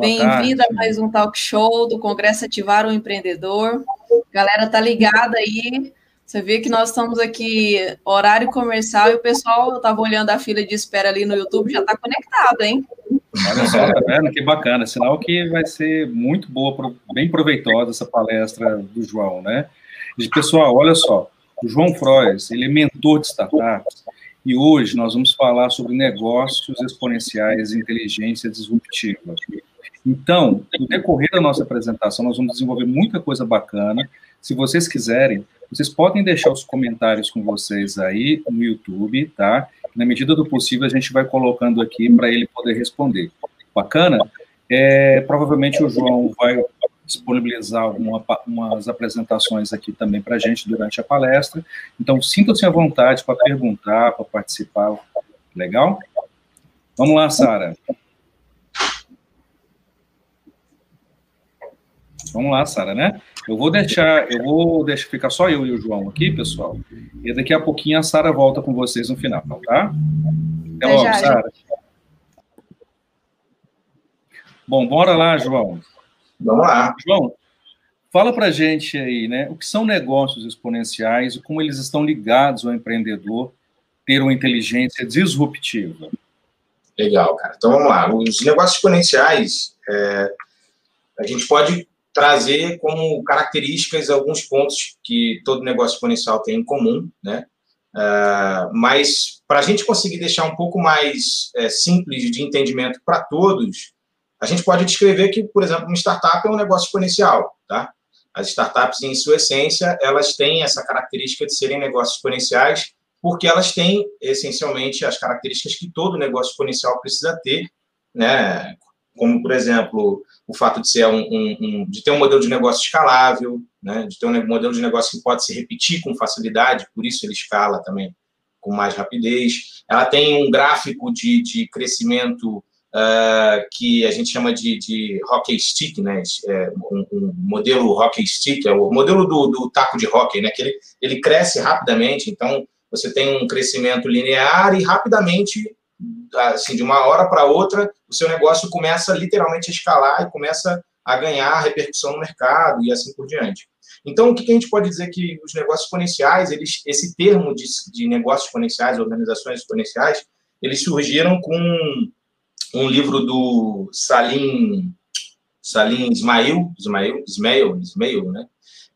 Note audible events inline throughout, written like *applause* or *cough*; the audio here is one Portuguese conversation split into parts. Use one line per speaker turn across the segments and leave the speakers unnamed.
Bem-vindo a mais um talk show do Congresso Ativar o Empreendedor. Galera, tá ligada aí. Você vê que nós estamos aqui, horário comercial, e o pessoal estava olhando a fila de espera ali no YouTube, já está conectado, hein?
Olha só, tá vendo? Que bacana. Sinal que vai ser muito boa, bem proveitosa essa palestra do João, né? E, pessoal, olha só, o João Frois, ele é mentor de startups, e hoje nós vamos falar sobre negócios exponenciais e inteligência disruptiva. Então, no decorrer da nossa apresentação, nós vamos desenvolver muita coisa bacana. Se vocês quiserem, vocês podem deixar os comentários com vocês aí no YouTube, tá? Na medida do possível, a gente vai colocando aqui para ele poder responder. Bacana? É, provavelmente o João vai disponibilizar uma, umas apresentações aqui também para a gente durante a palestra. Então, sintam-se à vontade para perguntar, para participar. Legal? Vamos lá, Sara. Vamos lá, Sara, né? Eu vou deixar, eu vou deixar ficar só eu e o João aqui, pessoal. E daqui a pouquinho a Sara volta com vocês no final, tá? Até logo, Sara. Bom, bora lá, João.
Vamos lá.
João, fala pra gente aí, né? O que são negócios exponenciais e como eles estão ligados ao empreendedor ter uma inteligência disruptiva?
Legal, cara. Então vamos lá. Os negócios exponenciais, é, a gente pode trazer como características alguns pontos que todo negócio exponencial tem em comum, né? Uh, mas para a gente conseguir deixar um pouco mais é, simples de entendimento para todos, a gente pode descrever que, por exemplo, uma startup é um negócio exponencial, tá? As startups, em sua essência, elas têm essa característica de serem negócios exponenciais, porque elas têm, essencialmente, as características que todo negócio exponencial precisa ter, né? Como, por exemplo, o fato de, ser um, um, um, de ter um modelo de negócio escalável, né, de ter um modelo de negócio que pode se repetir com facilidade, por isso ele escala também com mais rapidez. Ela tem um gráfico de, de crescimento uh, que a gente chama de, de hockey stick, né, é um, um, modelo hockey stick, é o modelo do, do taco de hockey, né, que ele, ele cresce rapidamente, então você tem um crescimento linear e rapidamente assim, de uma hora para outra, o seu negócio começa literalmente a escalar e começa a ganhar repercussão no mercado e assim por diante. Então, o que a gente pode dizer que os negócios exponenciais, eles, esse termo de, de negócios exponenciais, organizações exponenciais, eles surgiram com um livro do Salim, Salim Ismail, Ismail, Ismail, Ismail né?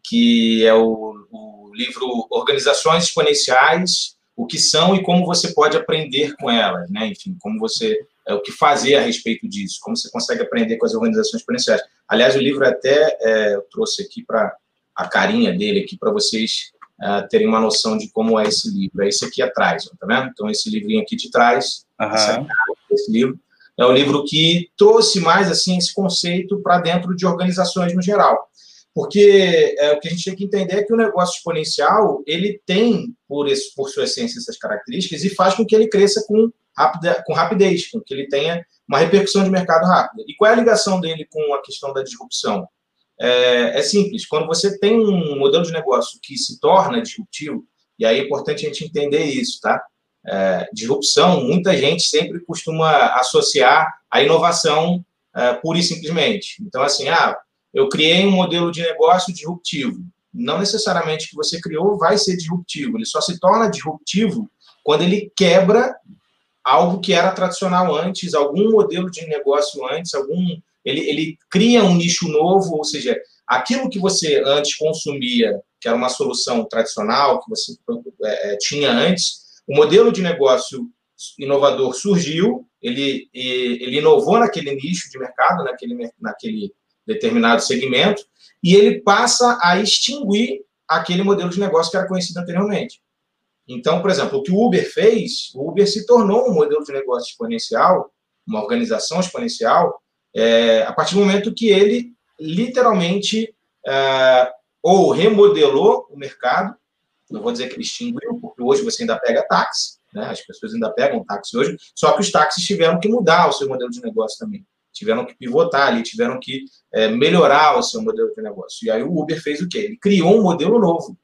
que é o, o livro Organizações Exponenciais o que são e como você pode aprender com elas, né? Enfim, como você é, o que fazer a respeito disso, como você consegue aprender com as organizações exponenciais. Aliás, o livro até é, eu trouxe aqui para a carinha dele aqui para vocês uh, terem uma noção de como é esse livro. É esse aqui atrás, tá vendo? Então esse livrinho aqui de trás, uhum. esse livro é um livro que trouxe mais assim esse conceito para dentro de organizações no geral. Porque é, o que a gente tem que entender é que o negócio exponencial ele tem, por, esse, por sua essência, essas características e faz com que ele cresça com, com rapidez, com que ele tenha uma repercussão de mercado rápida. E qual é a ligação dele com a questão da disrupção? É, é simples, quando você tem um modelo de negócio que se torna disruptivo, e aí é importante a gente entender isso, tá? É, disrupção, muita gente sempre costuma associar a inovação é, pura e simplesmente. Então, assim, ah, eu criei um modelo de negócio disruptivo. Não necessariamente que você criou vai ser disruptivo, ele só se torna disruptivo quando ele quebra algo que era tradicional antes, algum modelo de negócio antes, algum ele, ele cria um nicho novo, ou seja, aquilo que você antes consumia, que era uma solução tradicional que você é, é tinha antes, o modelo de negócio inovador surgiu, ele, ele inovou naquele nicho de mercado, naquele, naquele determinado segmento, e ele passa a extinguir aquele modelo de negócio que era conhecido anteriormente. Então, por exemplo, o que o Uber fez, o Uber se tornou um modelo de negócio exponencial, uma organização exponencial, é, a partir do momento que ele literalmente é, ou remodelou o mercado, não vou dizer que ele extinguiu, porque hoje você ainda pega táxi, né? as pessoas ainda pegam táxi hoje, só que os táxis tiveram que mudar o seu modelo de negócio também tiveram que pivotar ali, tiveram que é, melhorar o seu modelo de negócio. E aí o Uber fez o quê? Ele criou um modelo novo.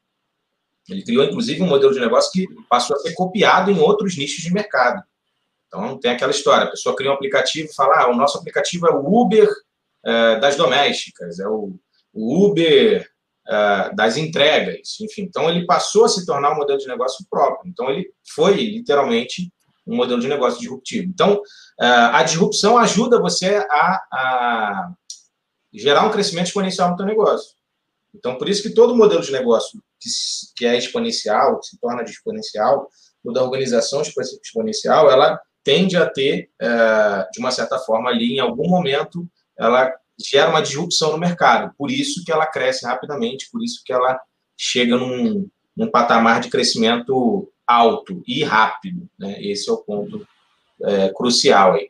Ele criou, inclusive, um modelo de negócio que passou a ser copiado em outros nichos de mercado. Então, tem aquela história, a pessoa cria um aplicativo e fala, ah, o nosso aplicativo é o Uber uh, das domésticas, é o, o Uber uh, das entregas, enfim. Então, ele passou a se tornar um modelo de negócio próprio. Então, ele foi, literalmente, um modelo de negócio disruptivo. Então, uh, a disrupção ajuda você a, a gerar um crescimento exponencial no seu negócio. Então, por isso que todo modelo de negócio que, que é exponencial, que se torna exponencial, ou da organização exponencial, ela tende a ter, é, de uma certa forma, ali, em algum momento, ela gera uma disrupção no mercado. Por isso que ela cresce rapidamente, por isso que ela chega num, num patamar de crescimento alto e rápido. Né? Esse é o ponto é, crucial aí.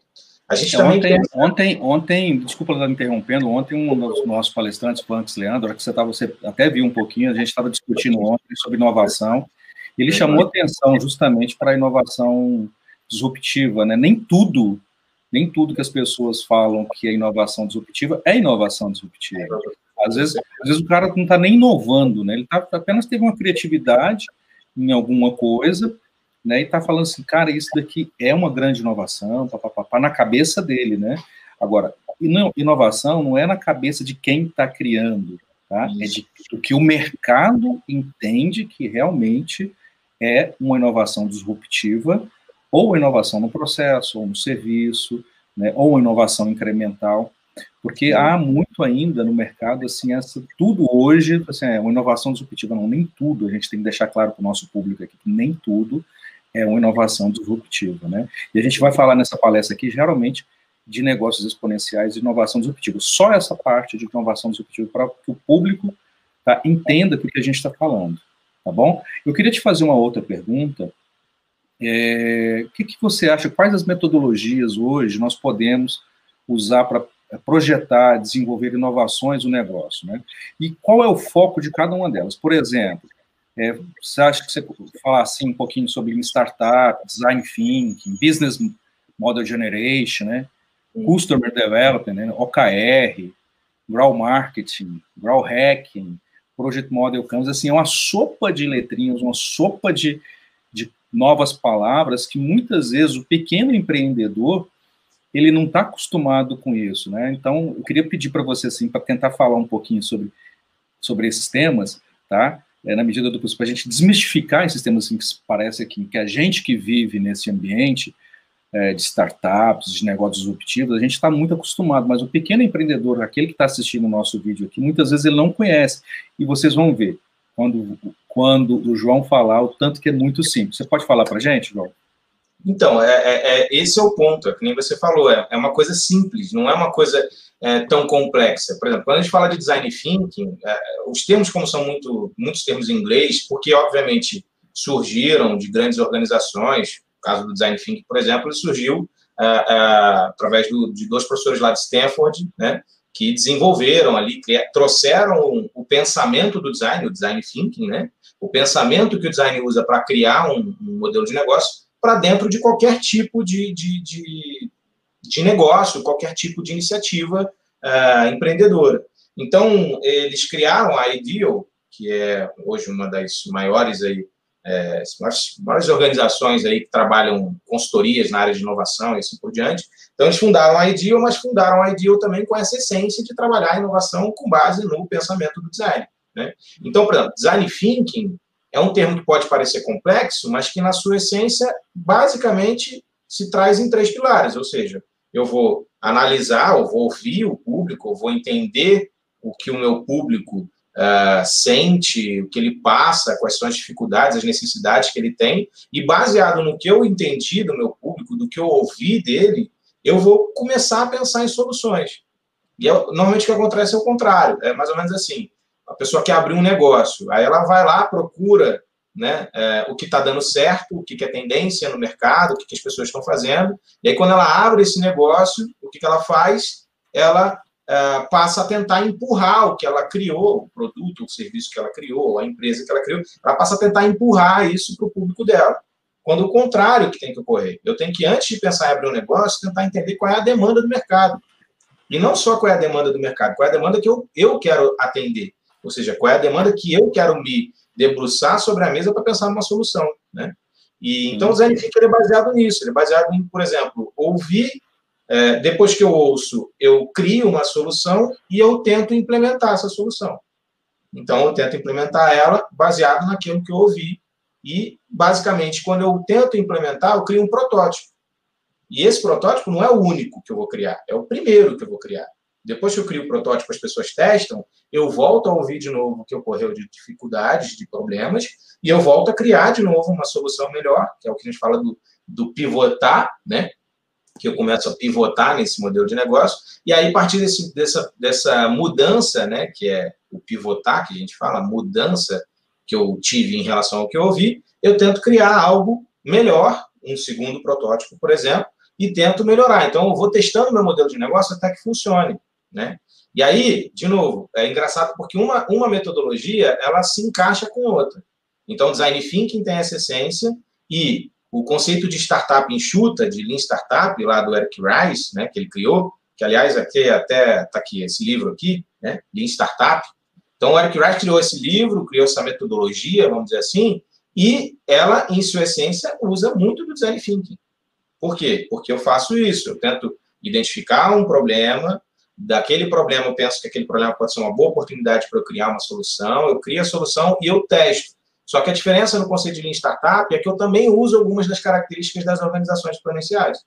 A gente é, também ontem, tem... ontem, ontem, desculpa estar me interrompendo, ontem um dos nossos palestrantes, o Antes Leandro, que você, tava, você até viu um pouquinho, a gente estava discutindo ontem sobre inovação, ele chamou atenção justamente para a inovação disruptiva, né? Nem tudo, nem tudo que as pessoas falam que é inovação disruptiva é inovação disruptiva. Às vezes, às vezes o cara não está nem inovando, né? Ele tá, apenas teve uma criatividade em alguma coisa né, e está falando assim, cara, isso daqui é uma grande inovação, papapá, na cabeça dele, né? Agora, inovação não é na cabeça de quem está criando, tá? É de o que o mercado entende que realmente é uma inovação disruptiva, ou inovação no processo, ou no serviço, né, ou inovação incremental, porque há muito ainda no mercado, assim, essa, tudo hoje, assim, é uma inovação disruptiva, não, nem tudo, a gente tem que deixar claro para o nosso público aqui, que nem tudo é uma inovação disruptiva, né? E a gente vai falar nessa palestra aqui, geralmente, de negócios exponenciais e inovação disruptiva. Só essa parte de inovação disruptiva para que o público tá, entenda o que a gente está falando, tá bom? Eu queria te fazer uma outra pergunta. É, o que, que você acha, quais as metodologias hoje nós podemos usar para projetar, desenvolver inovações no negócio, né? E qual é o foco de cada uma delas? Por exemplo, é, você acha que você falar assim um pouquinho sobre startup, design thinking, business model generation, né? Customer development, né? OKR, grow marketing, grow hacking, project model canvas, assim, é uma sopa de letrinhas, uma sopa de, de novas palavras que muitas vezes o pequeno empreendedor ele não está acostumado com isso, né? Então, eu queria pedir para você, assim, para tentar falar um pouquinho sobre, sobre esses temas, tá? é, na medida do possível, para a gente desmistificar esses temas assim, que parece que, que a gente que vive nesse ambiente é, de startups, de negócios disruptivos, a gente está muito acostumado, mas o pequeno empreendedor, aquele que está assistindo o nosso vídeo aqui, muitas vezes ele não conhece, e vocês vão ver, quando, quando o João falar, o tanto que é muito simples. Você pode falar para a gente, João?
Então, é, é, é, esse é o ponto, é que nem você falou, é, é uma coisa simples, não é uma coisa é, tão complexa. Por exemplo, quando a gente fala de design thinking, é, os termos, como são muito, muitos termos em inglês, porque, obviamente, surgiram de grandes organizações, o caso do design thinking, por exemplo, ele surgiu é, através do, de dois professores lá de Stanford, né, que desenvolveram ali, trouxeram o pensamento do design, o design thinking, né, o pensamento que o design usa para criar um, um modelo de negócio para dentro de qualquer tipo de, de, de, de negócio, qualquer tipo de iniciativa uh, empreendedora. Então, eles criaram a Ideal, que é hoje uma das maiores aí, é, maiores organizações aí que trabalham consultorias na área de inovação e assim por diante. Então, eles fundaram a Ideal, mas fundaram a Ideal também com essa essência de trabalhar a inovação com base no pensamento do design. Né? Então, por exemplo, design thinking é um termo que pode parecer complexo, mas que, na sua essência, basicamente se traz em três pilares, ou seja, eu vou analisar, eu vou ouvir o público, eu vou entender o que o meu público uh, sente, o que ele passa, quais são as dificuldades, as necessidades que ele tem, e baseado no que eu entendi do meu público, do que eu ouvi dele, eu vou começar a pensar em soluções. E é, normalmente o que acontece é o contrário, é mais ou menos assim. A pessoa quer abrir um negócio, aí ela vai lá, procura né, é, o que está dando certo, o que, que é tendência no mercado, o que, que as pessoas estão fazendo. E aí, quando ela abre esse negócio, o que, que ela faz? Ela é, passa a tentar empurrar o que ela criou, o produto, o serviço que ela criou, a empresa que ela criou, ela passa a tentar empurrar isso para o público dela. Quando o contrário que tem que ocorrer. Eu tenho que, antes de pensar em abrir um negócio, tentar entender qual é a demanda do mercado. E não só qual é a demanda do mercado, qual é a demanda que eu, eu quero atender. Ou seja, qual é a demanda que eu quero me debruçar sobre a mesa para pensar numa solução, né? E, então, o thinking é baseado nisso. Ele é baseado em, por exemplo, ouvir é, depois que eu ouço, eu crio uma solução e eu tento implementar essa solução. Então, eu tento implementar ela baseado naquilo que eu ouvi. E, basicamente, quando eu tento implementar, eu crio um protótipo. E esse protótipo não é o único que eu vou criar, é o primeiro que eu vou criar. Depois que eu crio o protótipo, as pessoas testam, eu volto a ouvir de novo o que ocorreu de dificuldades, de problemas, e eu volto a criar de novo uma solução melhor, que é o que a gente fala do, do pivotar, né? que eu começo a pivotar nesse modelo de negócio, e aí, a partir desse, dessa, dessa mudança, né, que é o pivotar, que a gente fala, mudança que eu tive em relação ao que eu ouvi, eu tento criar algo melhor, um segundo protótipo, por exemplo, e tento melhorar. Então, eu vou testando meu modelo de negócio até que funcione, né? E aí, de novo, é engraçado porque uma, uma metodologia, ela se encaixa com outra. Então, design thinking tem essa essência e o conceito de startup enxuta, de Lean Startup, lá do Eric Rice, né, que ele criou, que, aliás, aqui até está aqui, esse livro aqui, né, Lean Startup. Então, o Eric Rice criou esse livro, criou essa metodologia, vamos dizer assim, e ela, em sua essência, usa muito do design thinking. Por quê? Porque eu faço isso, eu tento identificar um problema, daquele problema eu penso que aquele problema pode ser uma boa oportunidade para eu criar uma solução, eu crio a solução e eu testo. Só que a diferença no conceito de Lean Startup é que eu também uso algumas das características das organizações exponenciais.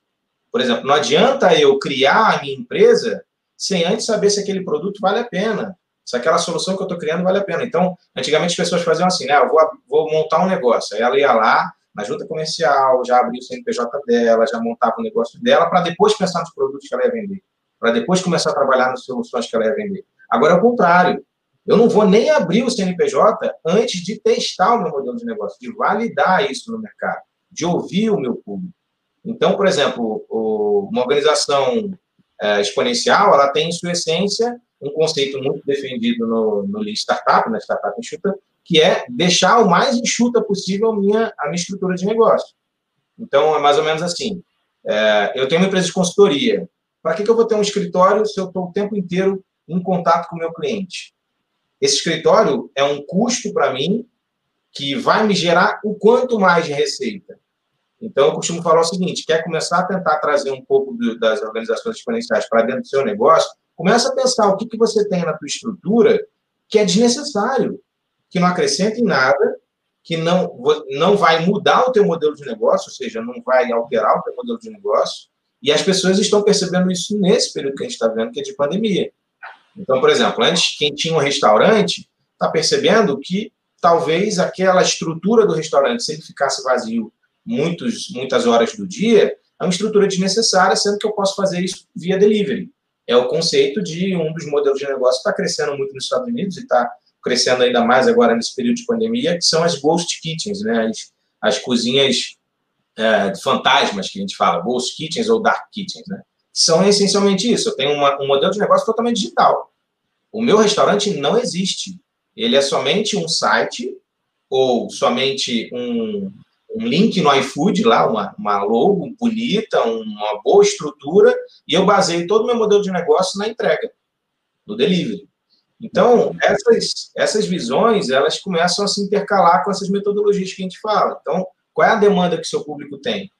Por exemplo, não adianta eu criar a minha empresa sem antes saber se aquele produto vale a pena, se aquela solução que eu estou criando vale a pena. Então, antigamente as pessoas faziam assim, né? Eu vou, vou montar um negócio. Aí ela ia lá na junta comercial, já abria o CNPJ dela, já montava o negócio dela, para depois pensar nos produtos que ela ia vender, para depois começar a trabalhar nas soluções que ela ia vender. Agora é o contrário. Eu não vou nem abrir o CNPJ antes de testar o meu modelo de negócio, de validar isso no mercado, de ouvir o meu público. Então, por exemplo, uma organização é, exponencial, ela tem em sua essência um conceito muito defendido no, no Lean Startup, na Startup Enxuta, que é deixar o mais enxuta possível a minha, a minha estrutura de negócio. Então, é mais ou menos assim. É, eu tenho uma empresa de consultoria. Para que, que eu vou ter um escritório se eu estou o tempo inteiro em contato com o meu cliente? Esse escritório é um custo para mim que vai me gerar o quanto mais de receita. Então, eu costumo falar o seguinte: quer começar a tentar trazer um pouco do, das organizações exponenciais para dentro do seu negócio? Começa a pensar o que, que você tem na tua estrutura que é desnecessário, que não acrescenta em nada, que não, não vai mudar o teu modelo de negócio, ou seja, não vai alterar o teu modelo de negócio. E as pessoas estão percebendo isso nesse período que a gente está vendo, que é de pandemia. Então, por exemplo, antes, quem tinha um restaurante está percebendo que talvez aquela estrutura do restaurante, se ele ficasse vazio muitos, muitas horas do dia, é uma estrutura desnecessária, sendo que eu posso fazer isso via delivery. É o conceito de um dos modelos de negócio que está crescendo muito nos Estados Unidos e está crescendo ainda mais agora nesse período de pandemia, que são as ghost kitchens, né? as, as cozinhas é, fantasmas que a gente fala, ghost kitchens ou dark kitchens, né? são essencialmente isso. Eu tenho uma, um modelo de negócio totalmente digital. O meu restaurante não existe. Ele é somente um site ou somente um, um link no iFood lá, uma, uma logo bonita, uma boa estrutura, e eu baseio todo o meu modelo de negócio na entrega, no delivery. Então, essas, essas visões, elas começam a se intercalar com essas metodologias que a gente fala. Então, qual é a demanda que seu público tem?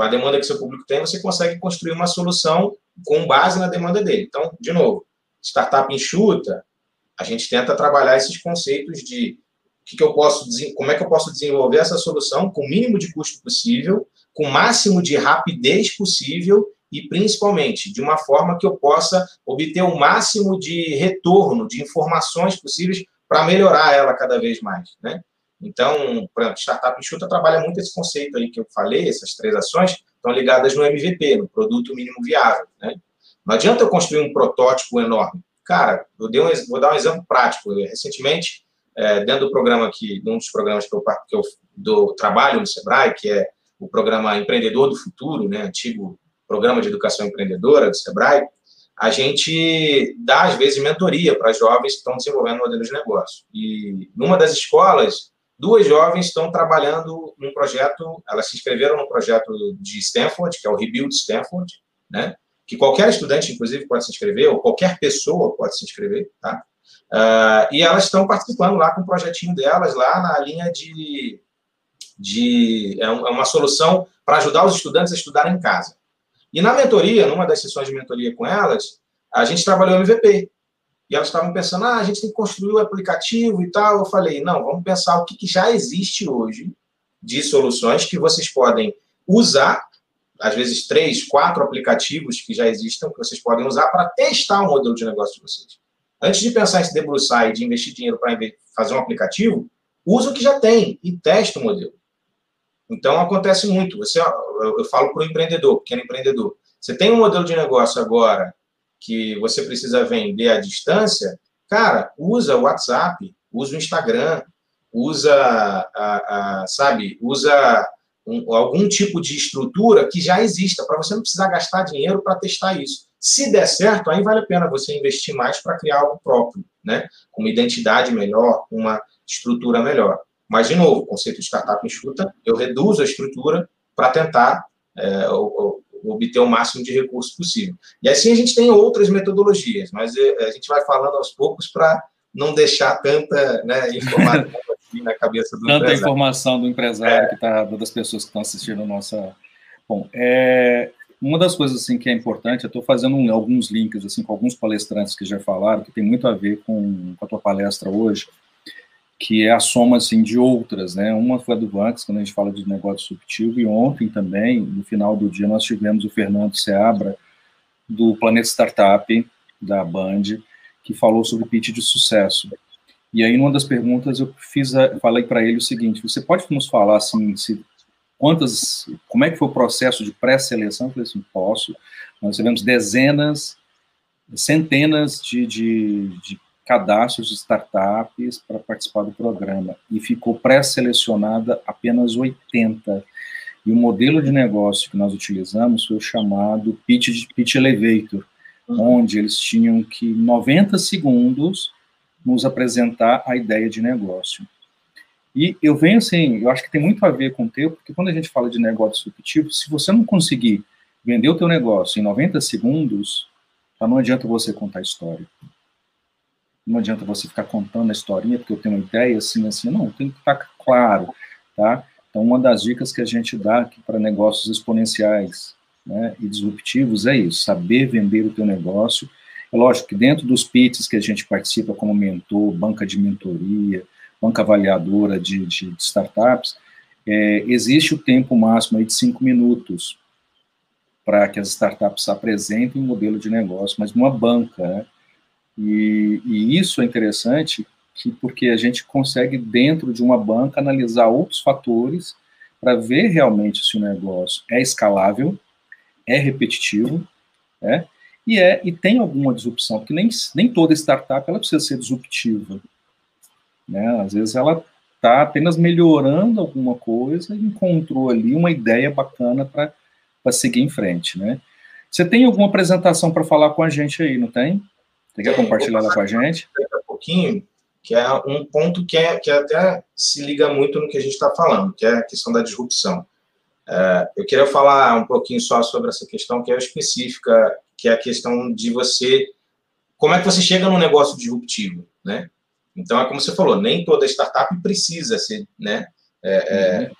com a demanda que seu público tem, você consegue construir uma solução com base na demanda dele. Então, de novo, startup enxuta, a gente tenta trabalhar esses conceitos de que, que eu posso, como é que eu posso desenvolver essa solução com o mínimo de custo possível, com o máximo de rapidez possível e principalmente de uma forma que eu possa obter o máximo de retorno, de informações possíveis para melhorar ela cada vez mais, né? Então, exemplo, Startup Enxuta trabalha muito esse conceito aí que eu falei, essas três ações estão ligadas no MVP, no produto mínimo viável. Né? Não adianta eu construir um protótipo enorme. Cara, eu um, vou dar um exemplo prático. recentemente, é, dentro do programa aqui, um dos programas que eu, que eu do trabalho no Sebrae, que é o programa Empreendedor do Futuro, né, antigo programa de educação empreendedora do Sebrae, a gente dá, às vezes, mentoria para jovens que estão desenvolvendo modelos de negócio. E numa das escolas, Duas jovens estão trabalhando num projeto, elas se inscreveram no projeto de Stanford, que é o Rebuild Stanford, né? que qualquer estudante, inclusive, pode se inscrever, ou qualquer pessoa pode se inscrever, tá? Uh, e elas estão participando lá com o projetinho delas, lá na linha de... de é, é uma solução para ajudar os estudantes a estudar em casa. E na mentoria, numa das sessões de mentoria com elas, a gente trabalhou MVP. E elas estavam pensando, ah, a gente tem que construir o aplicativo e tal. Eu falei, não, vamos pensar o que, que já existe hoje de soluções que vocês podem usar, às vezes três, quatro aplicativos que já existam, que vocês podem usar para testar o modelo de negócio de vocês. Antes de pensar em se debruçar e de investir dinheiro para fazer um aplicativo, usa o que já tem e testa o modelo. Então, acontece muito. Você, eu falo para o empreendedor, pequeno empreendedor. Você tem um modelo de negócio agora que você precisa vender à distância, cara, usa o WhatsApp, usa o Instagram, usa, a, a, sabe, usa um, algum tipo de estrutura que já exista, para você não precisar gastar dinheiro para testar isso. Se der certo, aí vale a pena você investir mais para criar algo próprio, né? Com uma identidade melhor, uma estrutura melhor. Mas, de novo, o conceito de startup enxuta, eu reduzo a estrutura para tentar é, obter o máximo de recursos possível. E assim a gente tem outras metodologias, mas é, a gente vai falando aos poucos para não deixar tanta né, informação *laughs* assim na cabeça do
Tanta empresário. informação do empresário, é. que tá, das pessoas que estão assistindo a nossa... Bom, é, uma das coisas assim que é importante, eu estou fazendo um, alguns links assim com alguns palestrantes que já falaram, que tem muito a ver com, com a tua palestra hoje, que é a soma assim, de outras, né? Uma foi a do Vanx, quando a gente fala de negócio disruptivo, e ontem também, no final do dia, nós tivemos o Fernando Seabra, do Planeta Startup, da Band, que falou sobre pitch de sucesso. E aí, numa das perguntas, eu fiz a, falei para ele o seguinte: você pode nos falar assim, se, quantas, como é que foi o processo de pré-seleção? Eu falei assim, posso. Nós tivemos dezenas, centenas de, de, de cadastros de startups para participar do programa e ficou pré-selecionada apenas 80. E o modelo de negócio que nós utilizamos foi o chamado Pitch, pitch Elevator, uhum. onde eles tinham que, 90 segundos, nos apresentar a ideia de negócio. E eu venho assim, eu acho que tem muito a ver com o teu, porque quando a gente fala de negócio disruptivo, se você não conseguir vender o teu negócio em 90 segundos, tá, não adianta você contar história. Não adianta você ficar contando a historinha, porque eu tenho uma ideia assim, assim, não, tem que ficar claro, tá? Então, uma das dicas que a gente dá para negócios exponenciais né, e disruptivos é isso, saber vender o teu negócio. É lógico que dentro dos pitches que a gente participa como mentor, banca de mentoria, banca avaliadora de, de, de startups, é, existe o tempo máximo aí de cinco minutos para que as startups apresentem um modelo de negócio, mas numa banca, né? E, e isso é interessante que, porque a gente consegue, dentro de uma banca, analisar outros fatores para ver realmente se o negócio é escalável, é repetitivo, né? e, é, e tem alguma disrupção, porque nem, nem toda startup ela precisa ser disruptiva. Né? Às vezes ela está apenas melhorando alguma coisa e encontrou ali uma ideia bacana para seguir em frente. Né? Você tem alguma apresentação para falar com a gente aí, não tem? Você quer compartilhar ela com a gente?
Um pouquinho, que é um ponto que, é, que até se liga muito no que a gente está falando, que é a questão da disrupção. É, eu queria falar um pouquinho só sobre essa questão que é específica, que é a questão de você, como é que você chega num negócio disruptivo, né? Então, é como você falou, nem toda startup precisa ser, né, é, é uhum.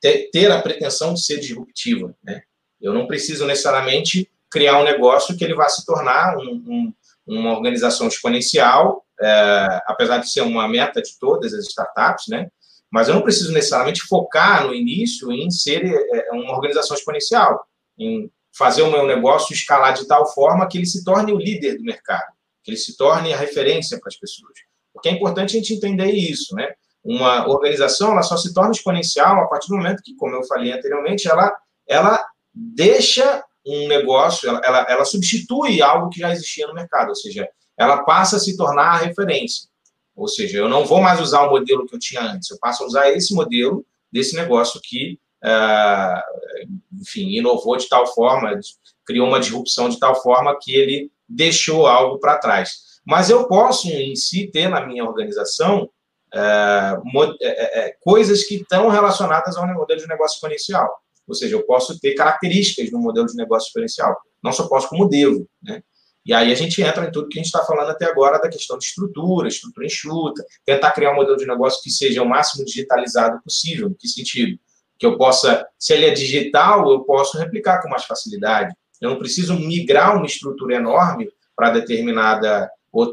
ter, ter, a pretensão de ser disruptiva, né? Eu não preciso necessariamente criar um negócio que ele vá se tornar um, um uma organização exponencial, é, apesar de ser uma meta de todas as startups, né? Mas eu não preciso necessariamente focar no início em ser é, uma organização exponencial, em fazer o meu negócio escalar de tal forma que ele se torne o líder do mercado, que ele se torne a referência para as pessoas. Porque é importante a gente entender isso, né? Uma organização ela só se torna exponencial a partir do momento que, como eu falei anteriormente, ela, ela deixa um negócio, ela, ela, ela substitui algo que já existia no mercado, ou seja, ela passa a se tornar a referência. Ou seja, eu não vou mais usar o modelo que eu tinha antes, eu passo a usar esse modelo desse negócio que, uh, enfim, inovou de tal forma, criou uma disrupção de tal forma que ele deixou algo para trás. Mas eu posso, em si, ter na minha organização uh, coisas que estão relacionadas ao modelo de negócio exponencial. Ou seja, eu posso ter características no modelo de negócio diferencial. Não só posso, como devo. Né? E aí a gente entra em tudo que a gente está falando até agora da questão de estrutura, estrutura enxuta, tentar criar um modelo de negócio que seja o máximo digitalizado possível. Em que sentido? Que eu possa, se ele é digital, eu posso replicar com mais facilidade. Eu não preciso migrar uma estrutura enorme para determinada,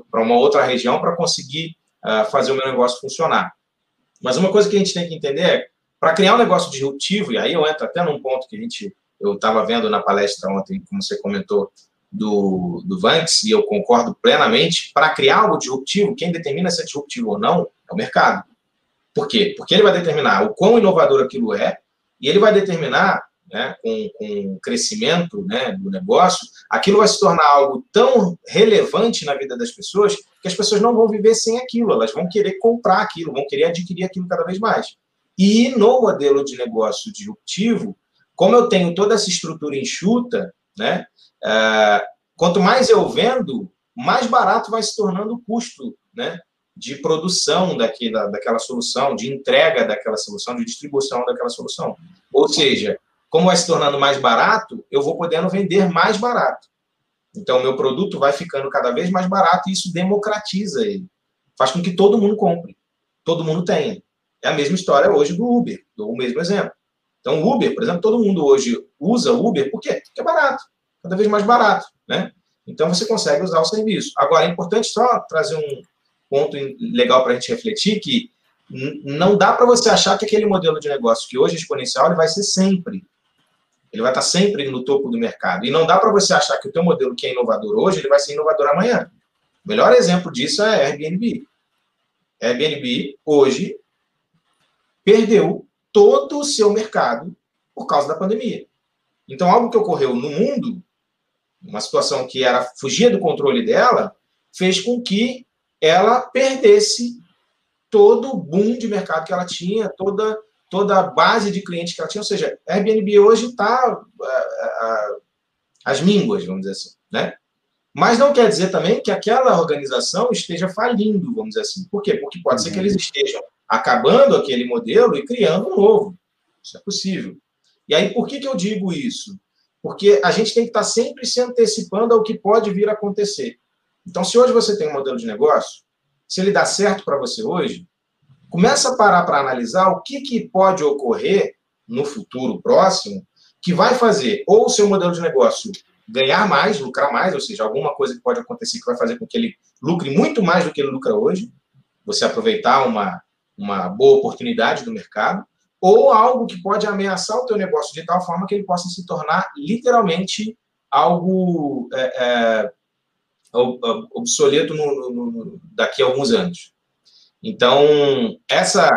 para uma outra região para conseguir uh, fazer o meu negócio funcionar. Mas uma coisa que a gente tem que entender é, para criar um negócio disruptivo, e aí eu entro até num ponto que a gente, eu estava vendo na palestra ontem, como você comentou, do, do Vanks, e eu concordo plenamente, para criar algo disruptivo, quem determina se é disruptivo ou não é o mercado. Por quê? Porque ele vai determinar o quão inovador aquilo é, e ele vai determinar, né, com, com o crescimento né, do negócio, aquilo vai se tornar algo tão relevante na vida das pessoas que as pessoas não vão viver sem aquilo, elas vão querer comprar aquilo, vão querer adquirir aquilo cada vez mais. E no modelo de negócio disruptivo, como eu tenho toda essa estrutura enxuta, né, uh, quanto mais eu vendo, mais barato vai se tornando o custo né, de produção daquela, daquela solução, de entrega daquela solução, de distribuição daquela solução. Ou seja, como vai se tornando mais barato, eu vou podendo vender mais barato. Então, meu produto vai ficando cada vez mais barato e isso democratiza ele. Faz com que todo mundo compre, todo mundo tenha. É a mesma história hoje do Uber, dou o mesmo exemplo. Então, o Uber, por exemplo, todo mundo hoje usa Uber, por quê? Porque é barato, cada vez mais barato, né? Então, você consegue usar o serviço. Agora, é importante só trazer um ponto legal para a gente refletir, que não dá para você achar que aquele modelo de negócio que hoje é exponencial, ele vai ser sempre. Ele vai estar sempre no topo do mercado. E não dá para você achar que o teu modelo que é inovador hoje, ele vai ser inovador amanhã. O melhor exemplo disso é Airbnb. Airbnb, hoje, perdeu todo o seu mercado por causa da pandemia. Então, algo que ocorreu no mundo, uma situação que era fugia do controle dela, fez com que ela perdesse todo o boom de mercado que ela tinha, toda, toda a base de clientes que ela tinha. Ou seja, a Airbnb hoje está às mínguas, vamos dizer assim. Né? Mas não quer dizer também que aquela organização esteja falindo, vamos dizer assim. Por quê? Porque pode uhum. ser que uhum. eles estejam acabando aquele modelo e criando um novo. Isso é possível. E aí, por que, que eu digo isso? Porque a gente tem que estar sempre se antecipando ao que pode vir a acontecer. Então, se hoje você tem um modelo de negócio, se ele dá certo para você hoje, começa a parar para analisar o que, que pode ocorrer no futuro próximo que vai fazer ou o seu modelo de negócio ganhar mais, lucrar mais, ou seja, alguma coisa que pode acontecer que vai fazer com que ele lucre muito mais do que ele lucra hoje, você aproveitar uma, uma boa oportunidade do mercado, ou algo que pode ameaçar o teu negócio de tal forma que ele possa se tornar literalmente algo é, é, obsoleto no, no, no, daqui a alguns anos. Então, essa,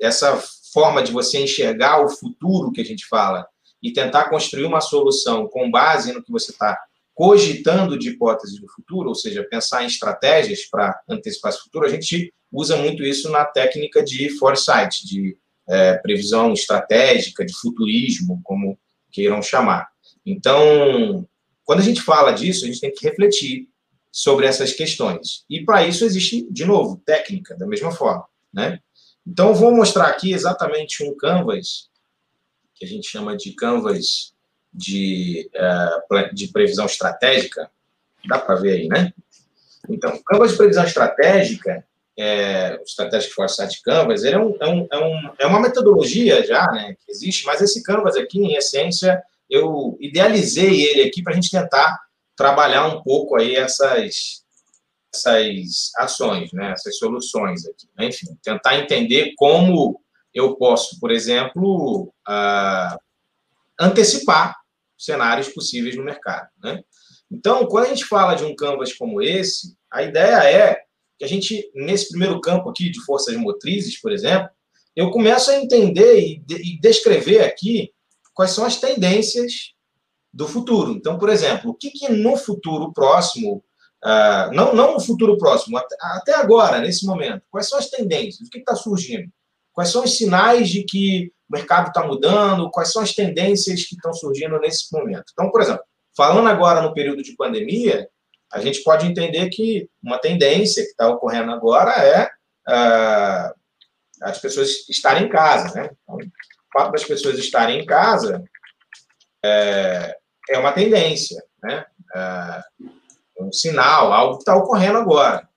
essa forma de você enxergar o futuro que a gente fala e tentar construir uma solução com base no que você está cogitando de hipóteses do futuro, ou seja, pensar em estratégias para antecipar esse futuro, a gente usa muito isso na técnica de foresight, de é, previsão estratégica, de futurismo, como queiram chamar. Então, quando a gente fala disso, a gente tem que refletir sobre essas questões. E para isso existe, de novo, técnica, da mesma forma. Né? Então, eu vou mostrar aqui exatamente um canvas, que a gente chama de canvas de, uh, de previsão estratégica. Dá para ver aí, né? Então, canvas de previsão estratégica, é, o Strategic Foresight Canvas, ele é, um, é, um, é, um, é uma metodologia já, né, que existe, mas esse canvas aqui, em essência, eu idealizei ele aqui para a gente tentar trabalhar um pouco aí essas, essas ações, né, essas soluções aqui. Né? Enfim, tentar entender como eu posso, por exemplo, uh, antecipar cenários possíveis no mercado. Né? Então, quando a gente fala de um canvas como esse, a ideia é que a gente, nesse primeiro campo aqui de forças motrizes, por exemplo, eu começo a entender e, de, e descrever aqui quais são as tendências do futuro. Então, por exemplo, o que, que no futuro próximo, uh, não, não no futuro próximo, até, até, agora, nesse momento, quais são as tendências? O que está surgindo? Quais são os sinais de que o mercado está mudando? Quais são as tendências que estão surgindo nesse momento? Então, por exemplo, falando agora no período de pandemia, a gente pode entender que uma tendência que está ocorrendo agora é uh, as pessoas estarem em casa, né? Então, o fato das pessoas estarem em casa é, é uma tendência, né? É um sinal, algo que está ocorrendo agora.